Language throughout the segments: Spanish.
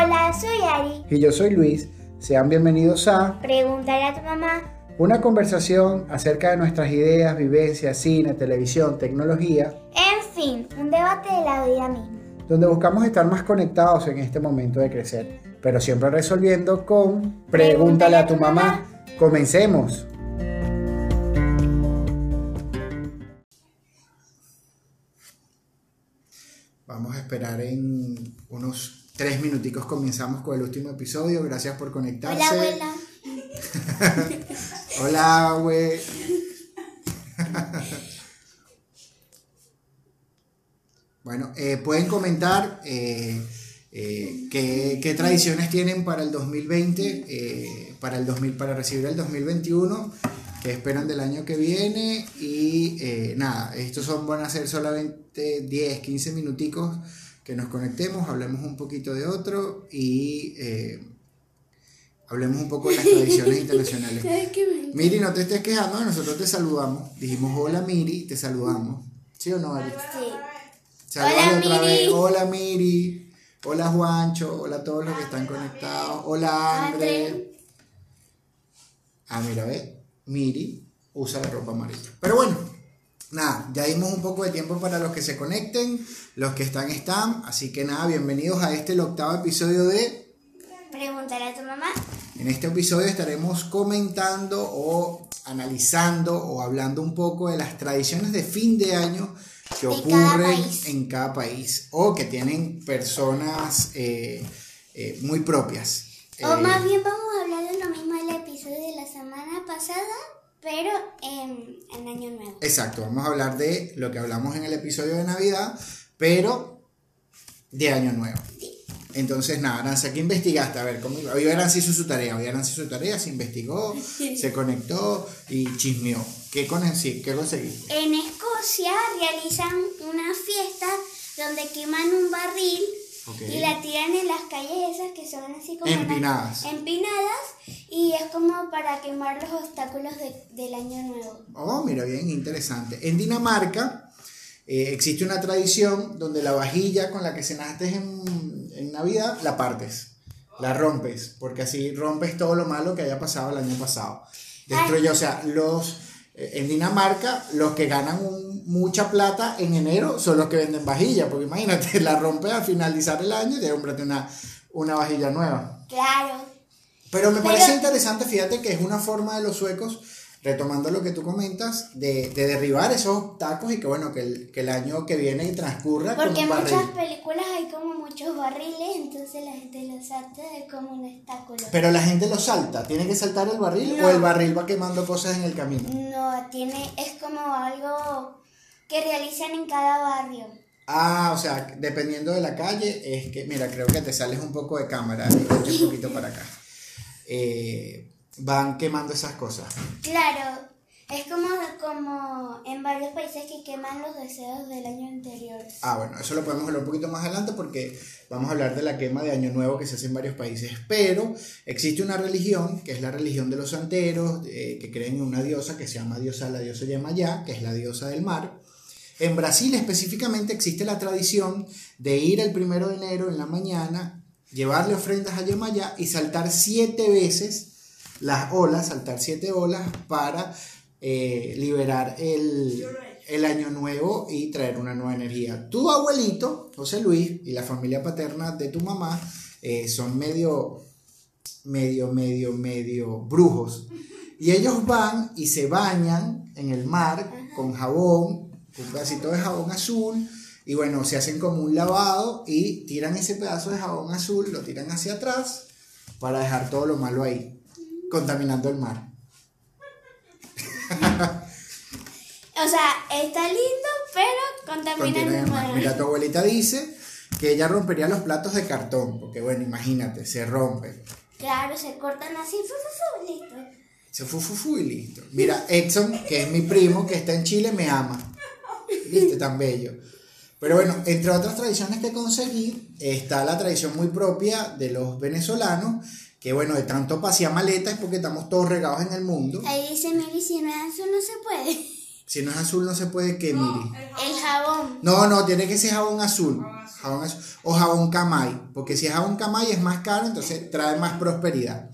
Hola, soy Ari. Y yo soy Luis. Sean bienvenidos a Pregúntale a tu mamá. una conversación acerca de nuestras ideas, vivencias, cine, televisión, tecnología, En fin, un debate de la vida misma. donde buscamos estar más conectados en este momento de crecer, pero siempre resolviendo con Pregúntale a tu mamá. Comencemos. Vamos a esperar en unos tres minuticos. Comenzamos con el último episodio. Gracias por conectarse. Hola, abuela. Hola, güey. bueno, eh, pueden comentar eh, eh, qué, qué tradiciones tienen para el 2020, eh, para, el 2000, para recibir el 2021, qué esperan del año que viene y eh, nada, estos son, van a ser solamente 10, 15 minuticos que nos conectemos, hablemos un poquito de otro y eh, hablemos un poco de las tradiciones internacionales. Miri, no te estés quejando, nosotros te saludamos. Dijimos hola Miri, te saludamos. ¿Sí o no, Ari? Sí. Saludamos Hola, otra Miri. vez. Hola Miri. Hola Juancho. Hola a todos los que están conectados. Hola André. André. Ah, mira, ve. Miri usa la ropa amarilla. Pero bueno, nada, ya dimos un poco de tiempo para los que se conecten. Los que están, están. Así que nada, bienvenidos a este, el octavo episodio de Pregúntale a tu mamá. En este episodio estaremos comentando o analizando o hablando un poco de las tradiciones de fin de año que ocurren en cada país o que tienen personas eh, eh, muy propias. O Eh, más bien vamos a hablar de lo mismo del episodio de la semana pasada, pero en, en Año Nuevo. Exacto, vamos a hablar de lo que hablamos en el episodio de Navidad, pero de Año Nuevo. Entonces, nada, Aranza, ¿qué investigaste? A ver, ¿cómo iba? Hoy Aranza hizo su tarea, hoy Aranza hizo su tarea, se investigó, se conectó y chismeó. ¿Qué, con sí, ¿qué conseguiste? En Escocia realizan una fiesta donde queman un barril Ok. y la tiran en las calles esas que son así como Empinadas. empinadas y es como para quemar los obstáculos de- del año nuevo. Oh, mira, bien, interesante. En Dinamarca eh, existe una tradición donde la vajilla con la que cenaste en, en Navidad la partes, la rompes, porque así rompes todo lo malo que haya pasado el año pasado. Destruye, o sea, los eh, en Dinamarca los que ganan un- mucha plata en enero son los que venden vajilla, porque imagínate, la rompes al finalizar el año y te compraste una, una vajilla nueva. Claro. Pero me Pero- parece interesante, fíjate que es una forma de los suecos, retomando lo que tú comentas, de, de derribar esos obstáculos y que bueno, que el, que el año que viene transcurra Porque en muchas películas hay como muchos barriles, entonces la gente los salta es como un obstáculo. Pero la gente lo salta, ¿tiene que saltar el barril No. o el barril va quemando cosas en el camino? No, tiene, es como algo que realizan en cada barrio. Ah, o sea, dependiendo de la calle, es que, mira, creo que te sales un poco de cámara, un poquito para acá. Eh, van quemando esas cosas. Claro, es como, como en varios países que queman los deseos del año anterior. Ah, bueno, eso lo podemos hablar un poquito más adelante porque vamos a hablar de la quema de Año Nuevo que se hace en varios países. Pero existe una religión, que es la religión de los santeros, eh, que creen en una diosa que se llama diosa, la diosa Yemayá, que es la diosa del mar. En Brasil específicamente existe la tradición de ir el primero de enero en la mañana, llevarle ofrendas a Yemayá y saltar siete veces las olas, saltar siete olas para eh, liberar el, el año nuevo y traer una nueva energía. Tu abuelito, José Luis, y la familia paterna de tu mamá eh, son medio, medio, medio, medio brujos. Y ellos van y se bañan en el mar con jabón, un pedacito de jabón azul. Y bueno, se hacen como un lavado y tiran ese pedazo de jabón azul, lo tiran hacia atrás para dejar todo lo malo ahí, contaminando el mar. O sea, está lindo, pero contamina Contienen el mar. Mira, tu abuelita dice que ella rompería los platos de cartón, porque bueno, imagínate, se rompe. Claro, se cortan así, fu, fu, fu, listo. Se fu, fu, fu y listo. Mira, Edson, que es mi primo, que está en Chile, me ama. ¿Viste? Tan bello. Pero bueno, entre otras tradiciones que conseguí, está la tradición muy propia de los venezolanos, que bueno, de tanto pasear maletas es porque estamos todos regados en el mundo. Ahí dice Miri, si no eso no se puede. Si no es azul no se puede que miri. El jabón. No, no, tiene que ser jabón azul. Jabón azul. O jabón camay. Porque si es jabón camay es más caro, entonces trae más prosperidad.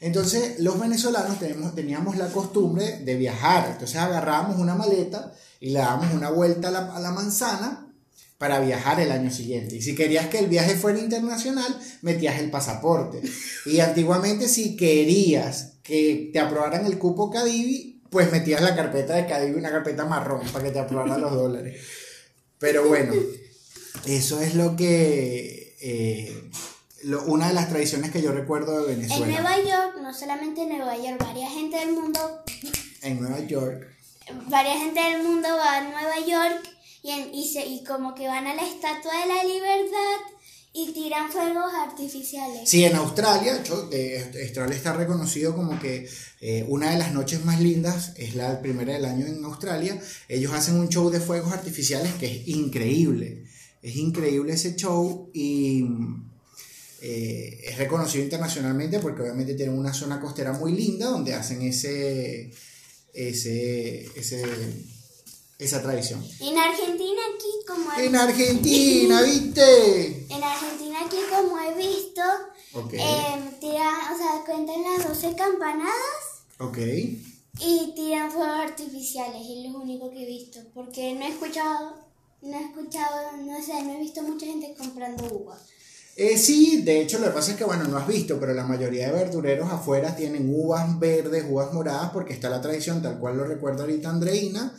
Entonces, los venezolanos teníamos la costumbre de viajar. Entonces, agarrábamos una maleta y le dábamos una vuelta a la, a la manzana para viajar el año siguiente. Y si querías que el viaje fuera internacional, metías el pasaporte. Y antiguamente, si querías que te aprobaran el cupo Cadivi, pues metías la carpeta de Cadivi, una carpeta marrón, para que te aprobaran los dólares. Pero bueno, eso es lo que. eh, lo- una de las tradiciones que yo recuerdo de En Venezuela. Nueva York, no solamente en Nueva York, varias gente del mundo, En Nueva York. varias gente del mundo va a Nueva York y, en- y, se, y como que van a la Estatua de la Libertad y tiran fuegos artificiales. Sí, en Australia, yo- eh, Australia está reconocido como que eh, una de las noches más lindas es la primera del año en Australia. Ellos hacen un show de fuegos artificiales que es increíble. Es increíble ese show y eh, es reconocido internacionalmente porque obviamente tienen una zona costera muy linda donde hacen ese, ese, ese, esa tradición. En Argentina aquí como he, En Argentina, ¿viste? en Argentina aquí como he visto, Ok, em, tiran, o sea, cuentan las 12 campanadas ok. y tiran fuegos artificiales, es lo único que he visto, porque no he escuchado, no he escuchado, no sé, no he visto mucha gente comprando uvas. Eh, sí, de hecho lo que pasa es que, bueno, no has visto, pero la mayoría de verdureros afuera tienen uvas verdes, uvas moradas, porque está la tradición, tal cual lo recuerda ahorita Andreina,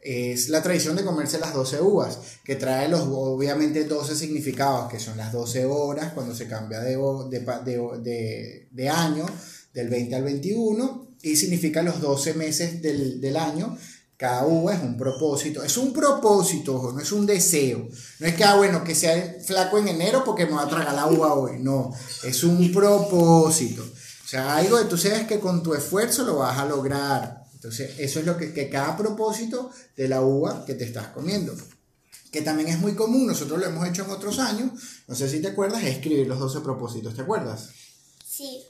es la tradición de comerse las 12 uvas, que trae los, obviamente, 12 significados, que son las 12 horas cuando se cambia de, de, de- de año, del 20 al 21, y significa los 12 meses del, del año. Cada uva es un propósito, es un propósito, no es un deseo. No es que, ah, bueno, que sea flaco en enero porque me va a tragar la uva hoy. No, es un propósito. O sea, algo que tú sabes que con tu esfuerzo lo vas a lograr. Entonces, eso es lo que, que cada propósito de la uva que te estás comiendo. Que también es muy común, nosotros lo hemos hecho en otros años. No sé si te acuerdas, es escribir los 12 propósitos, ¿te acuerdas? Sí,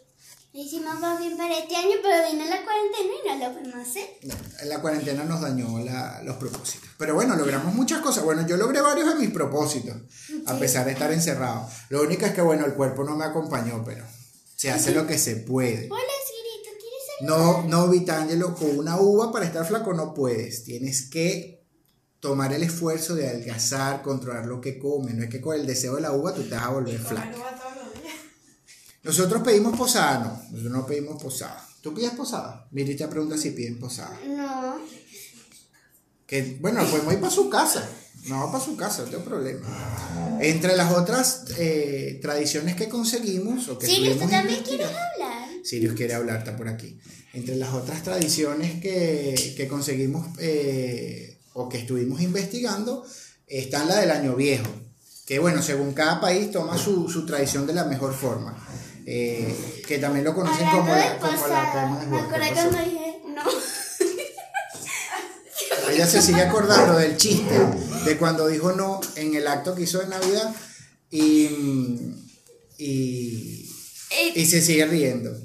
lo hicimos más bien para este año, pero vino la cuarentena y no lo pudimos hacer. No, la cuarentena nos dañó la- los propósitos. Pero bueno, logramos muchas cosas. Bueno, yo logré varios de mis propósitos, a pesar de estar encerrado. Lo único es que, bueno, el cuerpo no me acompañó, pero se hace lo que se puede. Hola, Siri, ¿tú quieres ser? No, no, Vitangelo, con una uva para estar flaco no puedes. Tienes que tomar el esfuerzo de adelgazar, controlar lo que comes. No es que con el deseo de la uva tú te vas a volver flaco. Nosotros pedimos posada, no. Nosotros no pedimos posada. ¿Tú pides posada? Miri te pregunta si piden posada. No. Que, bueno, podemos ir para su casa. No, para su casa, no tengo problema. Entre las otras eh, tradiciones que conseguimos, o que Siri, ¿tú también quieres hablar? Sirius quiere hablar, está por aquí. Entre las otras tradiciones que, que conseguimos eh, o que estuvimos investigando, está la del año viejo. Que bueno, según cada país toma su, su tradición de la mejor forma. Eh, que también lo conocen como la, como la posada, quema de me Juan. ¿Qué acuerdo pasó? cuando dije, no. Ella se sigue acordando del chiste de cuando dijo no en el acto que hizo de Navidad y, y, Eh, y se sigue riendo.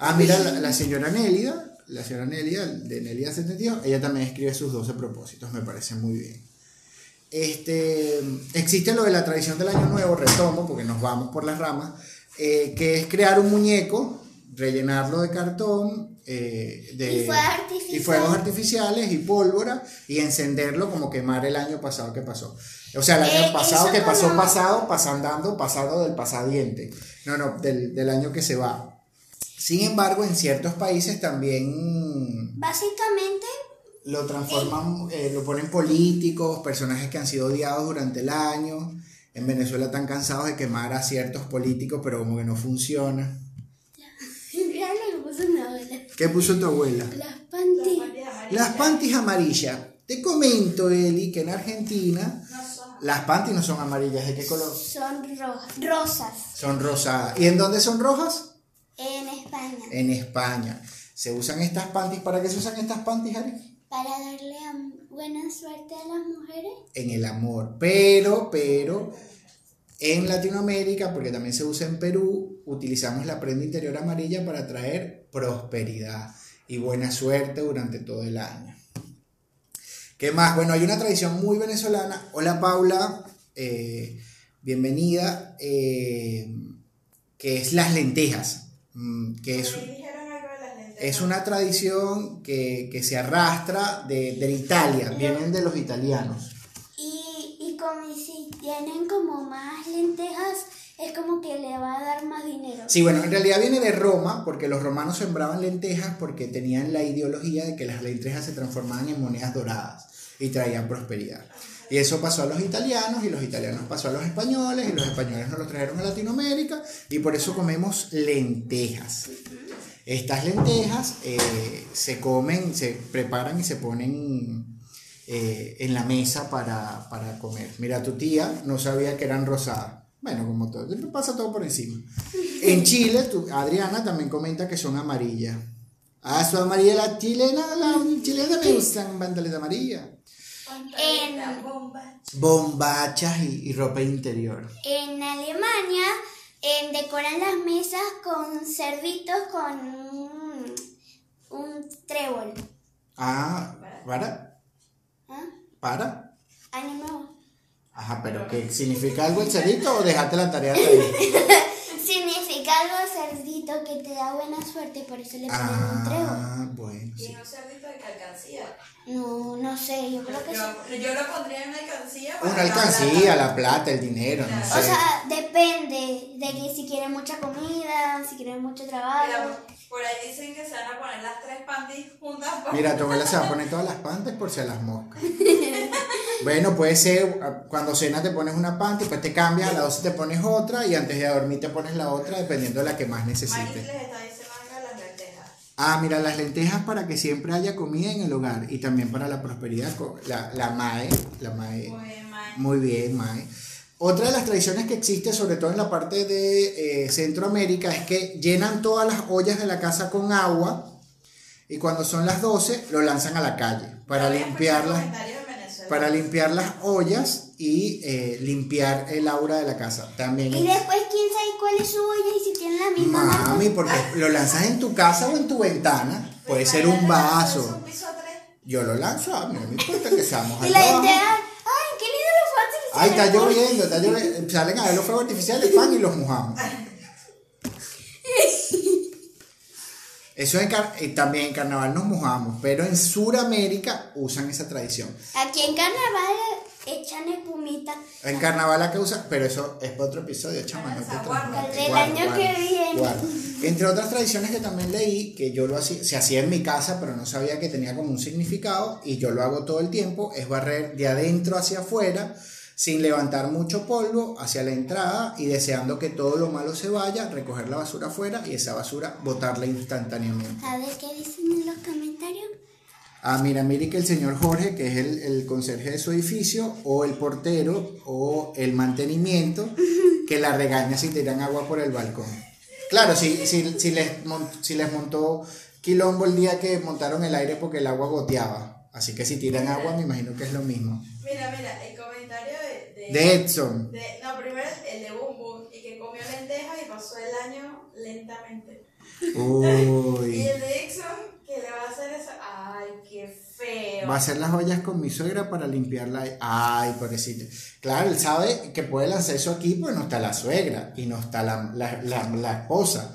Ah, mira, la, la señora Nélida, la señora Nélida de Nélida 72, ella también escribe sus 12 propósitos, me parece muy bien. Este, existe lo de la tradición del año nuevo, retomo, porque nos vamos por las ramas, eh, que es crear un muñeco, rellenarlo de cartón, eh, de, Y fuegos artificiales. y fuegos artificiales y pólvora, y encenderlo como quemar el año pasado que pasó. O sea, el año Eh, pasado que pasó como- pasado, pasando, pasado del pasadiente. No, no, del, del año que se va. Sin embargo, en ciertos países también básicamente, lo transforman, eh, lo ponen políticos, personajes que han sido odiados durante el año. En Venezuela están cansados de quemar a ciertos políticos, pero como que no funciona. mira lo que puso mi abuela. ¿Qué puso tu abuela? Las panty. Las panties amarillas. Te comento, Eli, que en Argentina las panties no son amarillas. ¿De qué color? Son rojas, rosas Son rosadas. ¿Y en dónde son rojas? en España. En España. ¿Se usan estas panties? ¿Para qué se usan estas panties, Ari? Para darle buena suerte a las mujeres. en el amor. Pero, pero, en Latinoamérica, porque también se usa en Perú, utilizamos la prenda interior amarilla para traer prosperidad y buena suerte durante todo el año. ¿Qué más? Bueno, hay una tradición muy venezolana. Hola Paula, eh, bienvenida, eh, que es las lentejas, mm, que es, Me dijeron algo de las lentejas. Es una tradición que, que se arrastra de, de Italia, vienen de los italianos. Y, y como si tienen como más lentejas, es como que le va a dar más dinero. Sí, bueno, en realidad viene de Roma, porque los romanos sembraban lentejas porque tenían la ideología de que las lentejas se transformaban en monedas doradas y traían prosperidad. Y eso pasó a los italianos y los italianos pasó a los españoles y los españoles nos los trajeron a Latinoamérica y por eso comemos lentejas. Estas lentejas eh, se comen, se preparan y se ponen eh, en la mesa para, para comer. Mira, tu tía no sabía que eran rosadas. Bueno, como todo, pasa todo por encima. En Chile, tu, Adriana también comenta que son amarillas. Ah, son amarillas la chilena, la chilena me gustan bandales amarillas. Pantaleta, En- bomba. Bombachas y, y ropa interior. En Alemania decoran las mesas con cerditos con un, un trébol. Ah, ¿para? ¿Ah? ¿Para? Ajá, pero ¿qué significa algo el cerito o dejaste la tarea hasta ahí? Significa algo cerdito que te da buena suerte, por eso le ponen un trébol. Ah, bueno, Y un cerdito de alcancía. No, no sé, yo creo que sí. Yo, yo lo pondría en una alcancía. Una para alcancía, la plata, el dinero, no O sé. sea, depende de que si quieren mucha comida, si quieren mucho trabajo. Mira, por ahí dicen que se van a poner las tres panties juntas. para- Mira, tu abuela se va a poner todas las panties por si a las moscas. Bueno, puede ser, ah, cuando cenas te pones una panty, después te cambias, a las 12 te pones otra y antes de dormir te pones la otra, dependiendo de la que más necesites. Ah, mira, las lentejas para que siempre haya comida en el hogar y también para la prosperidad. La, la MAE, la MAE. Muy bien, Mae. Muy bien, Mae. Otra de las tradiciones que existe, sobre todo en la parte de eh, Centroamérica, es que llenan todas las ollas de la casa con agua y cuando son las 12 lo lanzan a la calle para en Venezuela. para limpiar las ollas y eh, limpiar el aura de la casa. También Y después, ¿quién sabe cuál es su olla y si tiene la misma marca? Mami, porque lo lanzas en tu casa o en tu ventana, puede ser un vaso. Yo lo lanzo, a mí no me importa que seamos Y la abajo. gente, ay, qué lindo Ay, está artificiales". lloviendo, está lloviendo. Salen a ver los fuegos artificiales, pan y los mojamos. Eso en car- eh, también en carnaval nos mojamos, pero en Sudamérica usan esa tradición. Aquí en carnaval echan espumita. En carnaval acá usan, pero eso es para otro episodio, chama, no te del Guarda, año guarda, que viene. guarda. Entre otras tradiciones que también leí, que yo lo hacía, se hacía en mi casa, pero no sabía que tenía como un significado, y yo lo hago todo el tiempo, es barrer de adentro hacia afuera, sin levantar mucho polvo hacia la entrada y deseando que todo lo malo se vaya, recoger la basura afuera y esa basura botarla instantáneamente. A ver qué dicen en los comentarios. Ah, mira, mire que el señor Jorge, que es el, el conserje de su edificio, o el portero, o el mantenimiento, que la regaña si tiran agua por el balcón. Claro, si, si, si, les, si les montó quilombo el día que montaron el aire porque el agua goteaba. Así que si tiran agua, me imagino que es lo mismo. Mira, mira, el comentario de. de, Edson. de- no, primero el de Boom Boom, y que comió lentejas y pasó el año lentamente. Y Uy. el de Exxon, que le va a hacer eso. Ay, qué feo. Va a hacer las ollas con mi suegra para limpiarla. Ay, pobrecito. Claro, él sabe que puede lanzar eso aquí porque no está la suegra y no está la, la, la, la esposa.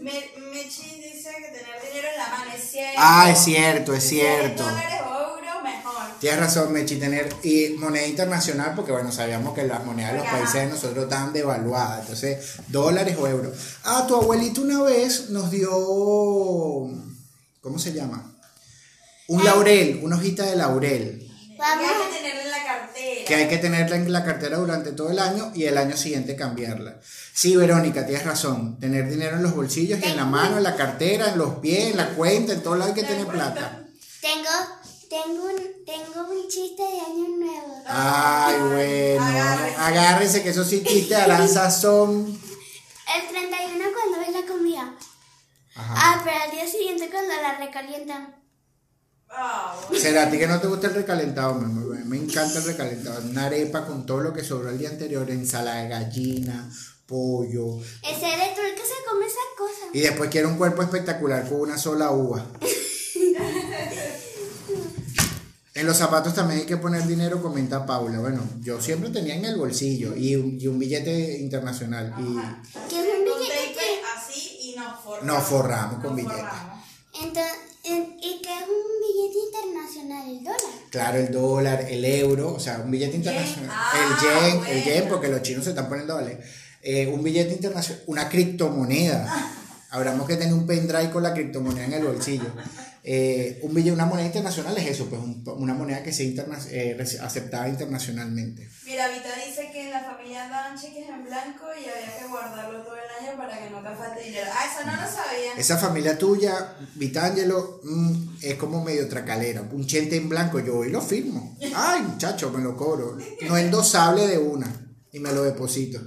Me, Mechi dice que tener dinero en la mano es cierto. Ah, es cierto, es cierto. dólares o euros, mejor. Tienes razón, Mechi, tener y moneda internacional, porque bueno, sabíamos que las monedas de los países de nosotros estaban devaluadas, entonces dólares o euros. Ah, tu abuelito una vez nos dio, ¿cómo se llama? Un laurel, una hojita de laurel, Vamos. Y hay que tenerlo en la cartera. que hay que tenerla en la cartera durante todo el año y el año siguiente cambiarla. Sí, Verónica, tienes razón, tener dinero en los bolsillos y en la mano, en la cartera, en los pies, en la cuenta, en todo lado hay que tener plata. Tengo, tengo, un, tengo un chiste de año nuevo. Ay, bueno, Agárrense. agárrense que esos sí chistes darán sazón. El 31 cuando ves la comida. Ajá. Ah, pero al día siguiente cuando la recalientan. ¿Será a ti que no te gusta el recalentado? Me, me- me encanta el recalentado. Una arepa con todo lo que sobró el día anterior, ensalada de gallina, pollo. Ese eres tú el que se come esas cosas. Y después quiero un cuerpo espectacular con una sola uva. En los zapatos también hay que poner dinero, comenta Paula. Bueno, yo siempre tenía en el bolsillo y un, y un billete internacional. Y. ¿Qué es un billete? tape así y nos forramos. Nos forramos con billetes. Entonces, ¿y qué es un billete internacional? ¿El dólar? claro, el dólar, el euro, o sea, un billete internacional. Ah, el yen, el yen, porque los chinos se están poniendo dólares. Eh, un billete internacional, una criptomoneda. Habremos que tener un pendrive con la criptomoneda en el bolsillo. Eh, un billete, una moneda internacional es eso, pues un- una moneda que sea interna- eh, aceptada internacionalmente. Mira, Vita dice que la familia daban cheques en blanco y había que guardarlo todo el año para que no te falte dinero. Ah, eso no lo sabía. Esa familia tuya, Vitangelo, mm, es como medio tracalera. Un chente en blanco, yo hoy lo firmo. Ay, muchacho, me lo cobro. No endosable de una y me lo deposito.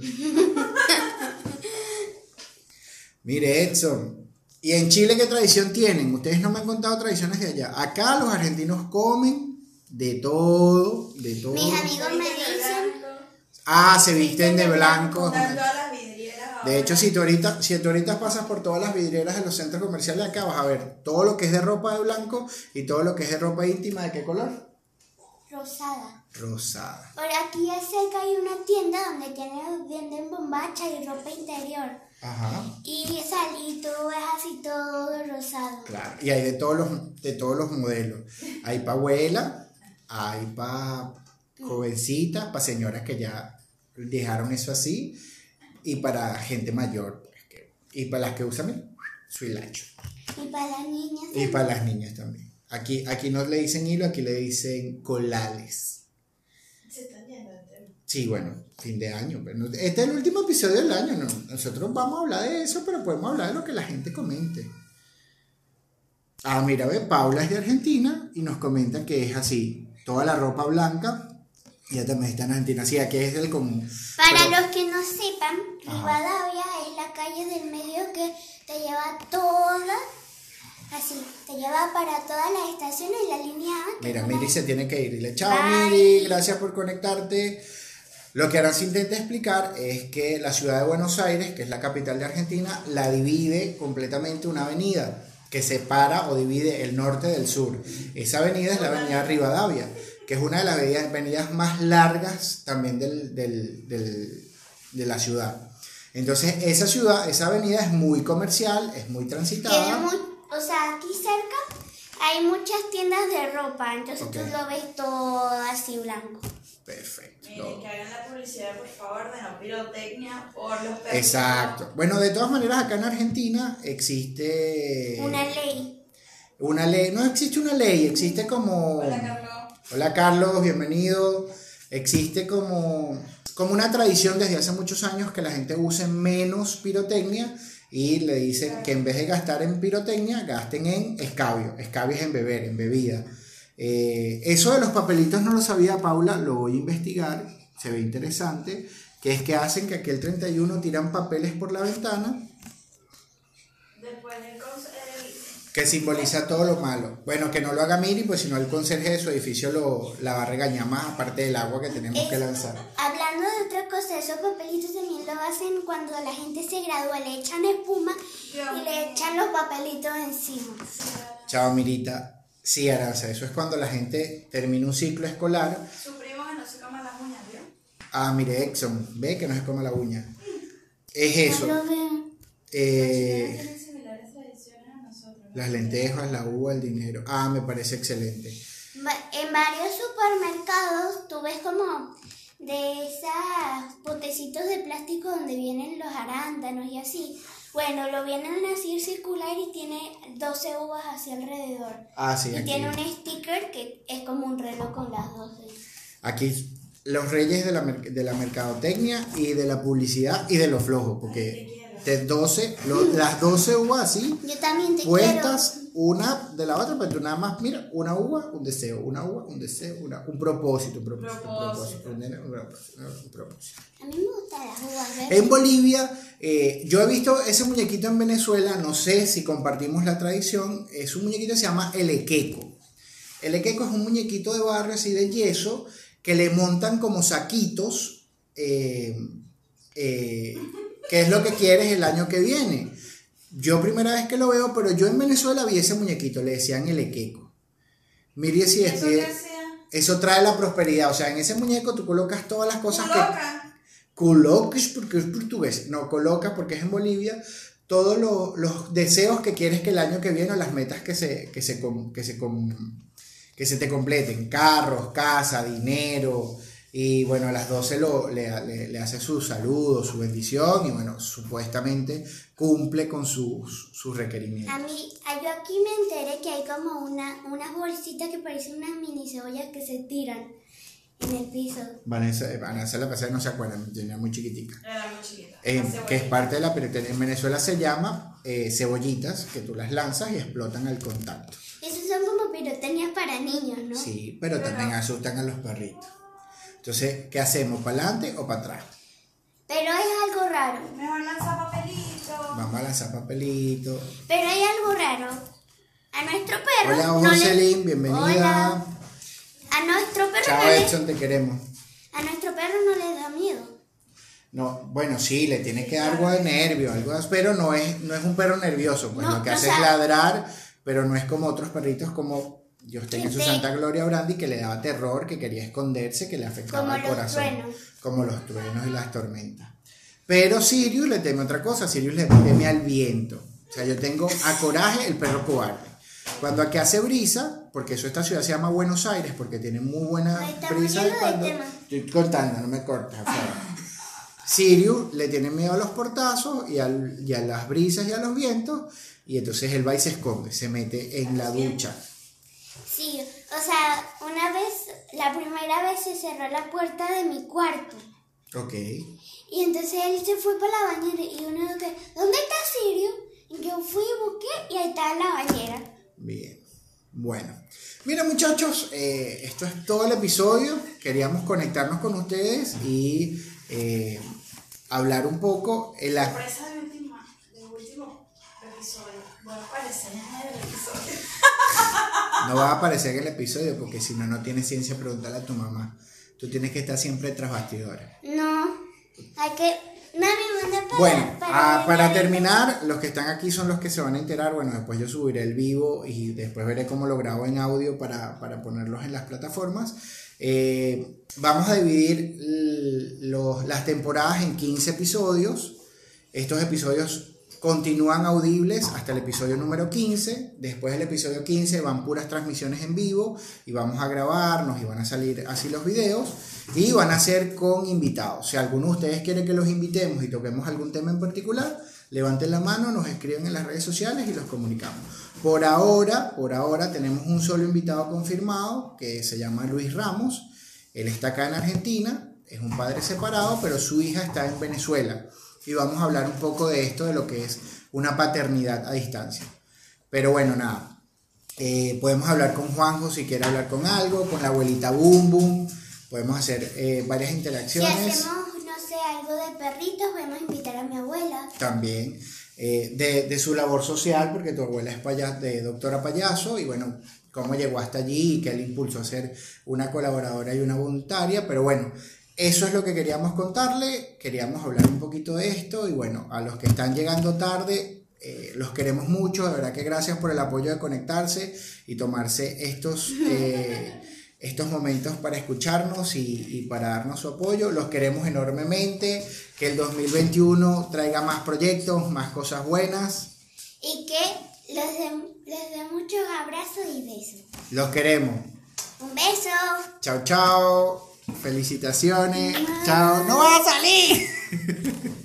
Mire, Edson. ¿Y en Chile qué tradición tienen? Ustedes no me han contado tradiciones de allá. Acá los argentinos comen de todo, de todo. Mis amigos me dicen, Ah, se visten de blanco. Están todas las vidrieras ahora. De hecho, si tú, ahorita, si tú ahorita pasas por todas las vidrieras de los centros comerciales de acá, vas a ver todo lo que es de ropa de blanco y todo lo que es de ropa íntima, ¿de qué color? rosada. Rosada. Por aquí cerca hay una tienda donde tienen, venden bombacha y ropa interior. Ajá. Y salí todo es así todo rosado. Claro. Y hay de todos los, de todos los modelos. Hay para abuela, hay para jovencitas, para señoras que ya dejaron eso así, y para gente mayor. pues, que- y para las que usan su hilacho. Y para las niñas. Y para las niñas también. Aquí, aquí no le dicen hilo, aquí le dicen colales. Se están yendo. Sí, bueno, fin de año. Pero este es el último episodio del año. ¿no? Nosotros vamos a hablar de eso, pero podemos hablar de lo que la gente comente. Ah, mira, ve, Paula es de Argentina y nos comenta que es así. Toda la ropa blanca. Ella también está en Argentina. Sí, aquí es el común. Para Pero- los que no sepan, Ajá. Rivadavia es la calle del medio que te lleva toda, así, te lleva para todas las estaciones y la línea A. Mira, Miri se tiene que ir. Dile, chao. Miri, gracias por conectarte. Lo que ahora se intenta explicar es que la ciudad de Buenos Aires, que es la capital de Argentina, la divide completamente una avenida que separa o divide el norte del sur. Esa avenida es la avenida Rivadavia, que es una de las avenidas, más largas también del, del- del- de la ciudad. Entonces, esa ciudad, esa avenida es muy comercial, es muy transitada. mu- o sea, aquí cerca hay muchas tiendas de ropa, entonces Ok. tú lo ves todo así blanco. Perfecto. Miren, que hagan la publicidad, por favor, de no pirotecnia por los perros. Exacto. Bueno, de todas maneras, acá en Argentina existe Una ley. una ley, no existe una ley, existe como... Hola, Carlos. Hola Carlos, bienvenido. Existe como, como una tradición desde hace muchos años que la gente use menos pirotecnia y le dicen que en vez de gastar en pirotecnia, gasten en escabio. Escabio es en beber, en bebida. Eh, eso de los papelitos no lo sabía Paula, lo voy a investigar, se ve interesante, que es que hacen que aquí el 31 tiran papeles por la ventana Después del que simboliza todo lo malo. Bueno, que no lo haga Miri, pues si no el conserje de su edificio lo, la va a regañar más, aparte del agua que tenemos que lanzar. Hablando de otra cosa, esos papelitos también lo hacen cuando la gente se gradúa, le echan espuma y le echan los papelitos encima. Chao, Mirita. Sí, Aranza, eso es cuando la gente termina un ciclo escolar. Sufrimos que no se coman las uñas, ¿vio? Ah, mire, Exxon, ve que no se coma la uña. Es eso. Eh, las lentejas, la uva, el dinero. Ah, me parece excelente. En varios supermercados tú ves como de esas potecitos de plástico donde vienen los arándanos y así. Bueno, lo vienen así circular y tiene 12 uvas así alrededor. Ah, sí, y aquí. tiene un sticker que es como un reloj con las 12. Aquí los reyes de la, mer- de la mercadotecnia y de la publicidad y de lo flojo, porque de 12, lo- las 12 uvas así, Yo también te puestas una de la otra, pero tú nada más, mira, una uva, un deseo, una uva, un deseo, una, un propósito, un propósito, un propósito, un propósito, un propósito, un propósito. quiero. A mí me gustan las uvas. En Bolivia, eh, yo he visto ese muñequito en Venezuela, no sé si compartimos la tradición, es un muñequito que se llama el equeco. El equeco es un muñequito de barrio así de yeso que le montan como saquitos, eh, eh, que es lo que quieres el año que viene. Yo primera vez que lo veo, pero yo en Venezuela vi ese muñequito, le decían el equeco. Miri si ¿Eso decide- qué hacían Eso trae la prosperidad. O sea, en ese muñeco tú colocas todas las cosas que. Loca. Colocas porque es portugués. No, colocas porque es en Bolivia. Todos lo- los deseos que quieres que el año que viene o las metas que se, que se, que se, que se te completen. Carros, casa, dinero. Y bueno, a las 12 lo, le, le- le hace su saludo, su bendición. Y bueno, supuestamente cumple con sus, sus requerimientos. A mí, yo aquí me enteré que hay como una, unas bolsitas que parecen unas mini cebollas que se tiran en el piso. Vanessa, Vanessa la pasada no se acuerda, tenía muy chiquitica. Era muy chiquita. Eh, que es parte de la pirotecnia. En Venezuela se llama eh, cebollitas, que tú las lanzas y explotan al contacto. Esos son como pirotecnias para niños, ¿no? Sí, pero Pero- también asustan a los perritos. Entonces, ¿qué hacemos? ¿Para adelante o para atrás? Pero hay algo raro. Mejor lanzar papelito. Vamos a lanzar papelitos. Pero hay algo raro. A nuestro perro. Hola, no le- Jocelyn, bienvenida. Hola. A nuestro perro Chao, no le- Edson, te queremos. a nuestro perro no le da miedo. No, bueno, sí, le tiene que dar algo de nervio, algo de- pero no es, no es un perro nervioso, pues No, lo que o hace es ladrar, pero no es como otros perritos como yo tenía su Santa Gloria Brandy que le daba terror, que quería esconderse, que le afectaba Como el corazón, truenos. como los truenos y las tormentas. Pero Sirius le teme otra cosa, Sirius le teme al viento. O sea, yo tengo a Coraje el perro cobarde. Cuando aquí hace brisa, porque eso esta ciudad se llama Buenos Aires, porque tiene muy buena brisa cuando... Estoy cortando, no me cortas. Sirius le tiene miedo a los portazos y, al- y a las brisas y a los vientos, y entonces él va y se esconde, se mete en la ducha. Sí, o sea, una vez, la primera vez se cerró la puerta de mi cuarto. Ok. Y entonces él se fue para la bañera y uno que, ¿dónde está Sirio? Y yo fui y busqué y ahí estaba la bañera. Bien. Bueno. Mira muchachos, eh, esto es todo el episodio. Queríamos conectarnos con ustedes y eh, hablar un poco. En la... Sorpresa del último, del último episodio. Voy a aparecer en el episodio. No va a aparecer en el episodio porque si no, no tiene ciencia, pregúntale a tu mamá. Tú tienes que estar siempre tras bastidores. No, hay que... Mami, manda para... Bueno, ah, para terminar, los que están aquí son los que se van a enterar. Bueno, después yo subiré el vivo y después veré cómo lo grabo en audio para, para ponerlos en las plataformas. Eh, vamos a dividir los- las temporadas en 15 episodios. Estos episodios continúan audibles hasta el episodio número 15. Después del episodio 15 van puras transmisiones en vivo y vamos a grabarnos y van a salir así los videos y van a ser con invitados. Si alguno de ustedes quiere que los invitemos y toquemos algún tema en particular, levanten la mano, nos escriben en las redes sociales y los comunicamos. Por ahora, por ahora tenemos un solo invitado confirmado que se llama Luis Ramos. Él está acá en Argentina, es un padre separado, pero su hija está en Venezuela. Y vamos a hablar un poco de esto, de lo que es una paternidad a distancia. Pero bueno, nada. Eh, podemos hablar con Juanjo si quiere hablar con algo, con la abuelita Boom Boom. Podemos hacer eh, varias Si interacciones. hacemos, no sé, algo de perritos, podemos invitar a mi abuela. también eh, de, de su labor social, porque tu abuela es paya- de doctora payaso, y bueno, cómo llegó hasta allí y qué le impulsó a ser una colaboradora y una voluntaria, pero bueno, eso es lo que queríamos contarle, queríamos hablar un poquito de esto, y bueno, a los que están llegando tarde, eh, los queremos mucho, de verdad que gracias por el apoyo de conectarse y tomarse estos... eh, estos momentos para escucharnos y, y para darnos su apoyo. Los queremos enormemente. Que el 2021 traiga más proyectos, más cosas buenas. Y que les dé les dé muchos abrazos y besos. Los queremos. Un beso. Chao, chao. Felicitaciones. Chao. ¡No va a salir!